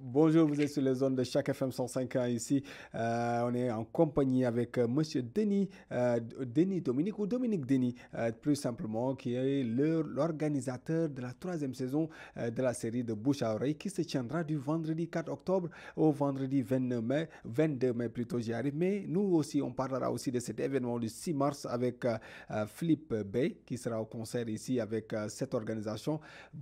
Bonjour, vous êtes sur les zones de chaque FM 105 ici. Euh, on est en compagnie avec euh, Monsieur Denis, euh, Denis Dominique ou Dominique Denis, plus simplement, qui est l'organisateur de la troisième saison de la série de Bouche à oreille qui se tiendra du vendredi 4 octobre au vendredi 22 mai, 22 mai plutôt, j'y arrive. Mais nous aussi, on parlera aussi de cet événement du 6 mars avec Philippe Bay qui sera au concert ici avec cette organisation.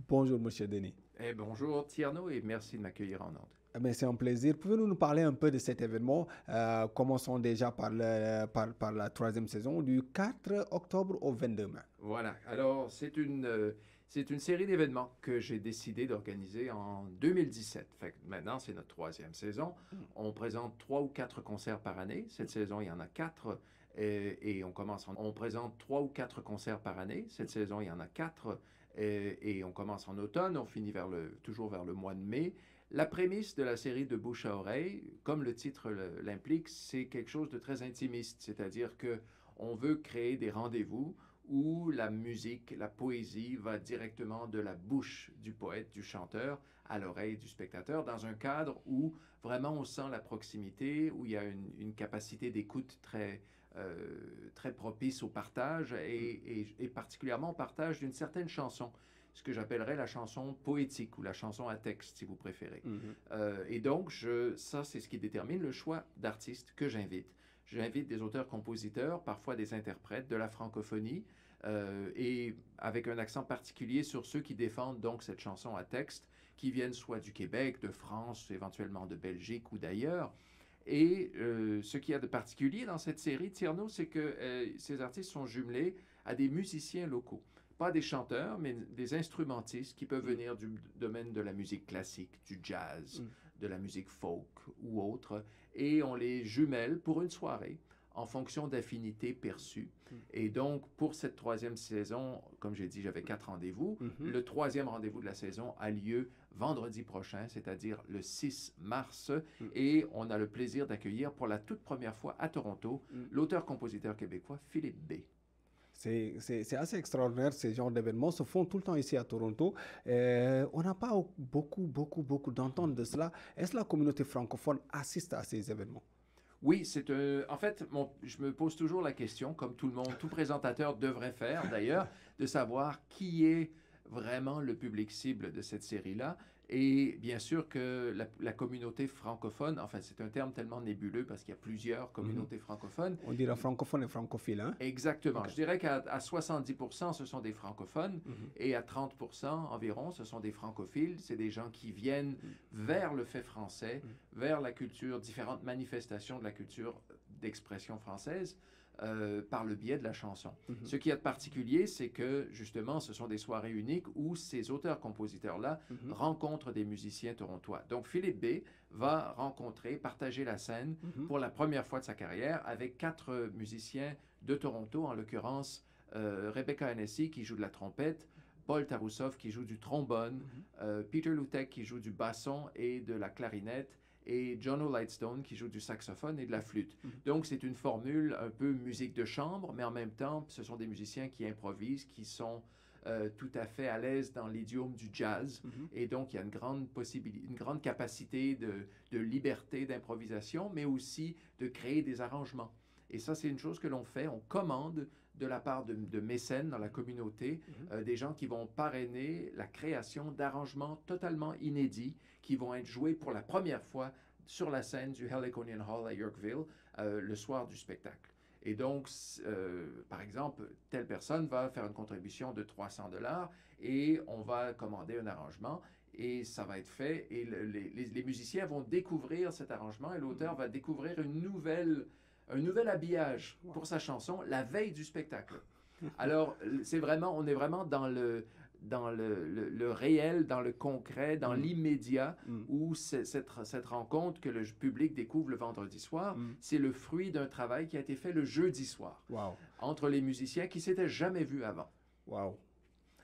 Bonjour, Monsieur Denis. Eh, bonjour Tierno et merci de m'accueillir en Onde. Eh ben, c'est un plaisir. Pouvez-vous nous parler un peu de cet événement? Euh, Commençons déjà par, par, la troisième saison, du 4 octobre au 22 mai. Voilà. Alors, c'est une, euh, c'est une série d'événements que j'ai décidé d'organiser en 2017. Fait maintenant, c'est notre troisième saison. Hmm. On présente trois ou quatre concerts par année. Cette saison, il y en a quatre. Et, et on commence. on présente trois ou quatre concerts par année. Cette saison, il y en a quatre et, on commence en automne, on finit toujours vers le mois de mai. La prémisse de la série de bouche à oreille, comme le titre l'implique, c'est quelque chose de très intimiste, c'est-à-dire que on veut créer des rendez-vous où la musique, la poésie va directement de la bouche du poète, du chanteur, à l'oreille du spectateur, dans un cadre où vraiment on sent la proximité, où il y a une capacité d'écoute très, euh, très propice au partage et, particulièrement au partage d'une certaine chanson ce que j'appellerais la chanson poétique ou la chanson à texte, si vous préférez. Mm-hmm. Euh, et donc, je, ça, c'est ce qui détermine le choix d'artistes que j'invite. J'invite des auteurs-compositeurs, parfois des interprètes de la francophonie, euh, et avec un accent particulier sur ceux qui défendent donc cette chanson à texte, qui viennent soit du Québec, de France, éventuellement de Belgique ou d'ailleurs. Et euh, ce qu'il y a de particulier dans cette série, Tierno, c'est que euh, ces artistes sont jumelés à des musiciens locaux. Pas des chanteurs, mais des instrumentistes qui peuvent mm. venir du domaine de la musique classique, du jazz, mm. de la musique folk ou autre. Et on les jumelle pour une soirée en fonction d'affinités perçues. Hmm. Et donc, pour cette troisième saison, comme j'ai dit, j'avais quatre rendez-vous. Hmm. Le troisième rendez-vous de la saison a lieu vendredi prochain, c'est-à-dire le 6 mars. Hmm. Et on a le plaisir d'accueillir pour la toute première fois à Toronto l'auteur-compositeur québécois Philippe B. C'est assez extraordinaire, ces genres d'événements se font tout le temps ici à Toronto. Euh, on n'a pas beaucoup, beaucoup, beaucoup d'entente de cela. Est-ce que la communauté francophone assiste à ces événements? Oui, c'est en fait, je me pose toujours la question, comme tout le monde, tout présentateur devrait faire d'ailleurs, de savoir qui est vraiment le public cible de cette série-là. Et bien sûr que la, communauté francophone, enfin c'est un terme tellement nébuleux parce qu'il y a plusieurs communautés mhm. francophones. On dirait francophone et francophile, hein? Exactement. Je dirais qu'à 70%, ce sont des francophones mhm. et à 30% environ, ce sont des francophiles. C'est des gens qui viennent mhm. vers le fait français, vers la culture, différentes manifestations de la culture d'expression française. Euh, par le biais de la chanson. Mhm. Ce qui est particulier, c'est que justement, ce sont des soirées uniques où ces auteurs-compositeurs-là mhm. rencontrent des musiciens torontois. Donc Philippe B va rencontrer, partager la scène mhm. pour la première fois de sa carrière avec quatre musiciens de Toronto, en l'occurrence euh, Rebecca Hennessy qui joue de la trompette, Paul Tarousov qui joue du trombone, euh, Peter Lutek qui joue du basson et de la clarinette, et John O'Lightstone qui joue du saxophone et de la flûte. Mhm. Donc c'est une formule un peu musique de chambre, mais en même temps, ce sont des musiciens qui improvisent, qui sont euh, tout à fait à l'aise dans l'idiome du jazz. Mhm. Et donc, il y a une grande possibilité, une grande capacité de, de liberté d'improvisation, mais aussi de créer des arrangements. Et ça, c'est une chose que l'on fait. On commande de la part de, mécènes dans la communauté, mhm. euh, des gens qui vont parrainer la création d'arrangements totalement inédits qui vont être joués pour la première fois sur la scène du Heliconian Hall à Yorkville euh, le soir du spectacle. Et donc, euh, par exemple, telle personne va faire une contribution de 300 dollars et on va commander un arrangement et ça va être fait et les, musiciens vont découvrir cet arrangement et l'auteur mhm. va découvrir une nouvelle un nouvel habillage pour sa chanson la veille du spectacle. Alors, c'est vraiment, on est vraiment dans le, dans le, le, réel, dans le concret, dans mm. l'immédiat, mm. où cette, cette, rencontre que le public découvre le vendredi soir, mm. c'est le fruit d'un travail qui a été fait le jeudi soir entre les musiciens qui s'étaient jamais vus avant. Wow.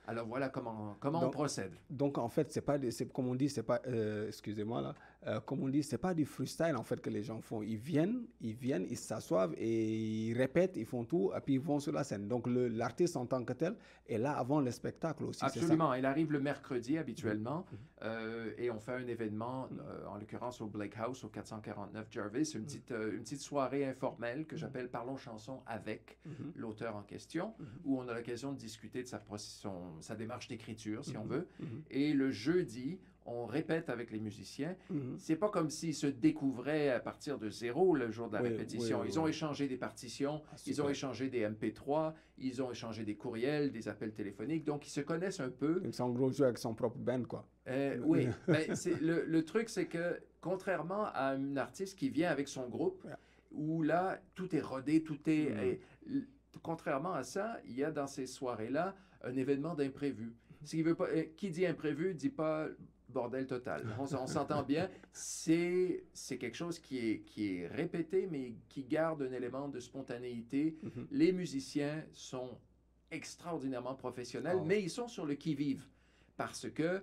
Alors voilà comment, comment on procède. Donc en fait, c'est pas, comme on dit, c'est pas, euh, excusez-moi là, euh, comme on dit, c'est pas du freestyle en fait que les gens font. Ils viennent, ils viennent, ils s'assoivent et ils répètent, ils font tout, et puis ils vont sur la scène. Donc l'artiste en tant que tel est là avant le spectacle aussi. Absolument. Il arrive le mercredi habituellement mm-hmm. euh, et on fait un événement, euh, en l'occurrence au Blake House, au 449 Jarvis, une petite, une petite soirée informelle que j'appelle Parlons chanson avec l'auteur en question, où on a l'occasion de discuter de sa, son, sa démarche d'écriture, si on veut. Et le jeudi, on répète avec les musiciens. Mhm. C'est pas comme s'ils se découvraient à partir de zéro le jour de la répétition. ils ont échangé des partitions, ah, ils ont échangé des MP3, ils ont échangé des courriels, des appels téléphoniques, donc ils se connaissent un peu. Ils sont gros jeu avec son propre band, quoi. Euh, oui, mais le, le, truc, c'est que contrairement à un artiste qui vient avec son groupe, où là, tout est rodé, tout est... Mhm. contrairement à ça, il y a dans ces soirées-là un événement d'imprévu. Ce qui veut pas, euh, qui dit imprévu dit pas bordel total. On, s'entend bien. C'est, c'est quelque chose qui est, qui est répété, mais qui garde un élément de spontanéité. Mhm. Les musiciens sont extraordinairement professionnels, ah mais ils sont sur le qui-vive. Parce que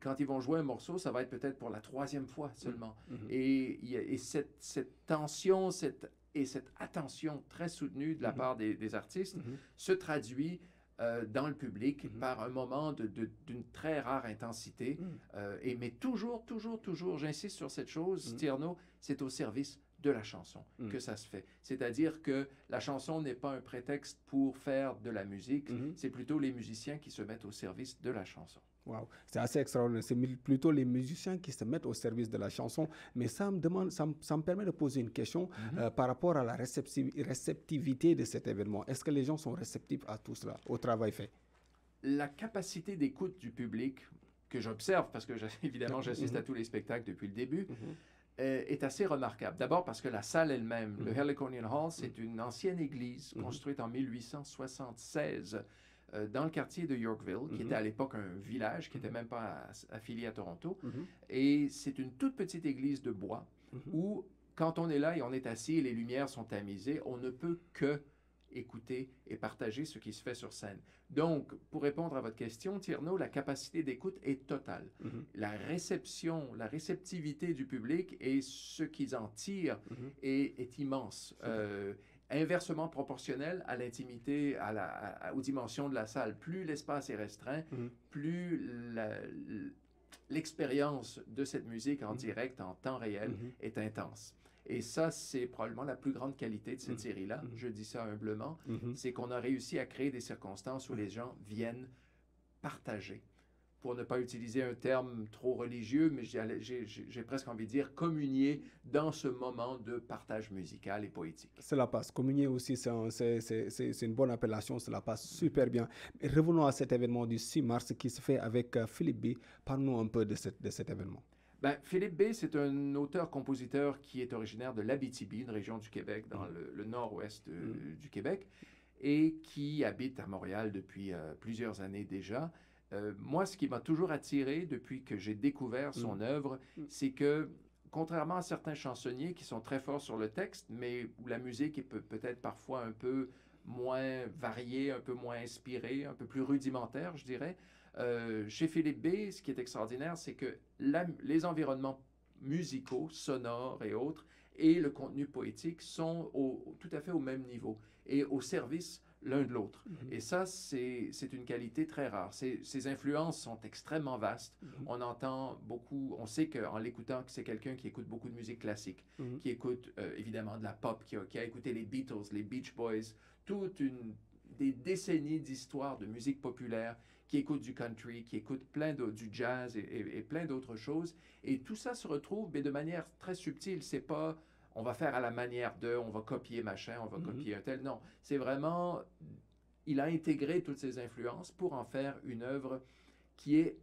quand ils vont jouer un morceau, ça va être peut-être pour la troisième fois seulement. Mhm. Mhm. Et, et cette, cette, tension cette, et cette attention très soutenue de la part des, des artistes se traduit euh, dans le public mhm. par un moment d'une très rare intensité. Mhm. Euh, et, mais toujours, toujours, toujours, j'insiste sur cette chose, mm Tierno, c'est au service de la chanson mhm. que ça se fait. C'est-à-dire que la chanson n'est pas un prétexte pour faire de la musique, c'est plutôt les musiciens qui se mettent au service de la chanson. Wow. C'est assez extraordinaire. C'est plutôt les musiciens qui se mettent au service de la chanson. Mais ça me, demande, ça me, permet de poser une question mhm. euh, par rapport à la réceptivité de cet événement. Est-ce que les gens sont réceptifs à tout cela, au travail fait? La capacité d'écoute du public, que j'observe, parce que évidemment j'assiste mhm. à tous les spectacles depuis le début, est assez remarquable. D'abord parce que la salle elle-même, le Heliconian Hall, c'est une ancienne église construite en 1876 euh, dans le quartier de Yorkville, qui était à l'époque un village, qui n'était mhm. même pas affilié à Toronto. Mhm. Et c'est une toute petite église de bois où, quand on est là et on est assis et les lumières sont tamisées, on ne peut que écouter et partager ce qui se fait sur scène. Donc, pour répondre à votre question, Tierno, la capacité d'écoute est totale. La réception, la réceptivité du public et ce qu'ils en tirent est, immense inversement proportionnel à l'intimité, à aux dimensions de la salle. Plus l'espace est restreint, mm-hmm. plus l'expérience de cette musique en direct, en temps réel, est intense. Et ça, c'est probablement la plus grande qualité de cette série-là. Je dis ça humblement. C'est qu'on a réussi à créer des circonstances où les gens viennent partager pour ne pas utiliser un terme trop religieux, mais j'ai presque envie de dire communier dans ce moment de partage musical et poétique. Cela passe. Communier aussi, c'est une bonne appellation, cela passe super bien. revenons à cet événement du 6 mars qui se fait avec euh, Philippe B. Parle-nous un peu de, de cet événement. Ben, Philippe B., c'est un auteur-compositeur qui est originaire de l'Abitibi, une région du Québec, dans mm. le, nord-ouest euh, mm. du Québec, et qui habite à Montréal depuis euh, plusieurs années déjà. Euh, moi, ce qui m'a toujours attiré depuis que j'ai découvert son mm. œuvre, mm. c'est que, contrairement à certains chansonniers qui sont très forts sur le texte, mais où la musique est peut-être parfois un peu moins variée, un peu moins inspirée, un peu plus rudimentaire, je dirais, euh, chez Philippe B, ce qui est extraordinaire, c'est que les environnements musicaux, sonores et autres, et le contenu poétique sont tout à fait au même niveau et au service l'un de l'autre. Mhm. Et ça, c'est une qualité très rare. Ces, influences sont extrêmement vastes. Mhm. On entend beaucoup, on sait qu'en l'écoutant, c'est quelqu'un qui écoute beaucoup de musique classique, mhm. qui écoute euh, évidemment de la pop, qui a, qui a, écouté les Beatles, les Beach Boys, toute une des décennies d'histoire de musique populaire, qui écoute du country, qui écoute plein de, du jazz et, et, et plein d'autres choses. Et tout ça se retrouve, mais de manière très subtile. C'est pas on va faire à la manière de, on va copier machin, on va mhm. copier un tel. Non, c'est vraiment, il a intégré toutes ces influences pour en faire une œuvre qui est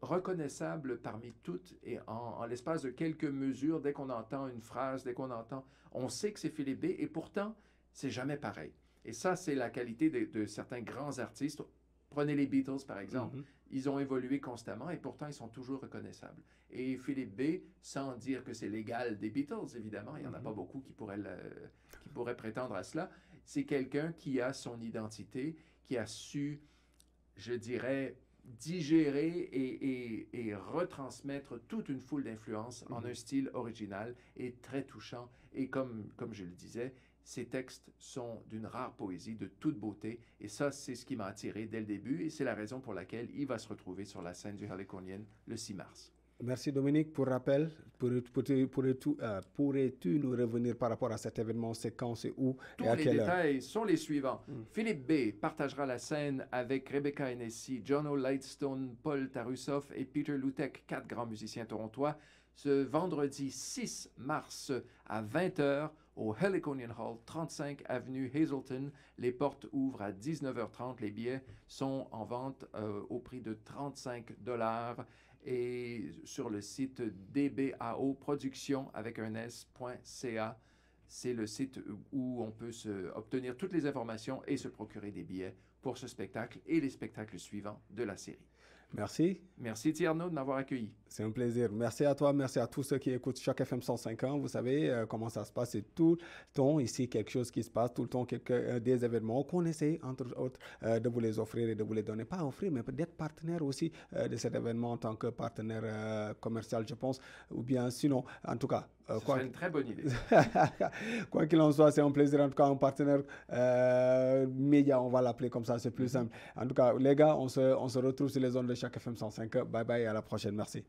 reconnaissable parmi toutes et en, l'espace de quelques mesures, dès qu'on entend une phrase, dès qu'on entend, on sait que c'est Philippe B et pourtant, c'est jamais pareil. Et ça, c'est la qualité de, certains grands artistes. Prenez les Beatles, par exemple. Mhm. Ils ont évolué constamment et pourtant ils sont toujours reconnaissables. Et Philippe B, sans dire que c'est l'égal des Beatles, évidemment, il n'y en a pas mhm. beaucoup qui pourraient, qui pourraient prétendre à cela, c'est quelqu'un qui a son identité, qui a su, je dirais, digérer et, et, retransmettre toute une foule d'influences en mhm. un style original et très touchant. Et comme, comme je le disais, ces textes sont d'une rare poésie, de toute beauté, et ça, c'est ce qui m'a attiré dès le début, et c'est la raison pour laquelle il va se retrouver sur la scène du Heliconian le 6 mars. Merci Dominique pour rappel. Pourrais-tu pour, euh, pourrais-tu nous revenir par rapport à cet événement, c'est quand, c'est où Tous et à les détails sont les suivants. Hmm. Philippe B. partagera la scène avec Rebecca Hennessy, John O'Lightstone, Paul Tarusov et Peter Lutek, quatre grands musiciens torontois, ce vendredi 6 mars à 20h au Heliconian Hall, 35 avenue Hazelton. Les portes ouvrent à 19h30. Les billets sont en vente euh, au prix de 35 dollars et sur le site DBAO Production avec un S.ca. C'est le site où on peut obtenir toutes les informations et se procurer des billets pour ce spectacle et les spectacles suivants de la série. Merci. Merci Tierno de m'avoir accueilli. C'est un plaisir. Merci à toi, merci à tous ceux qui écoutent chaque FM 105 ans. Vous savez euh, comment ça se passe. C'est tout le temps ici quelque chose qui se passe, tout le temps quelques, euh, des événements qu'on essaie, entre autres, euh, de vous les offrir et de vous les donner. Pas offrir, mais d'être partenaire aussi de cet événement en tant que partenaire commercial, je pense. Ou bien sinon, en tout cas. C'est une très bonne idée. quoi qu'il en soit, c'est un plaisir. En tout cas, un partenaire média, on va l'appeler comme ça, c'est plus mm-hmm. simple. En tout cas, les gars, on se, on se retrouve sur les zones chaque FM 105. Bye bye à la prochaine. Merci.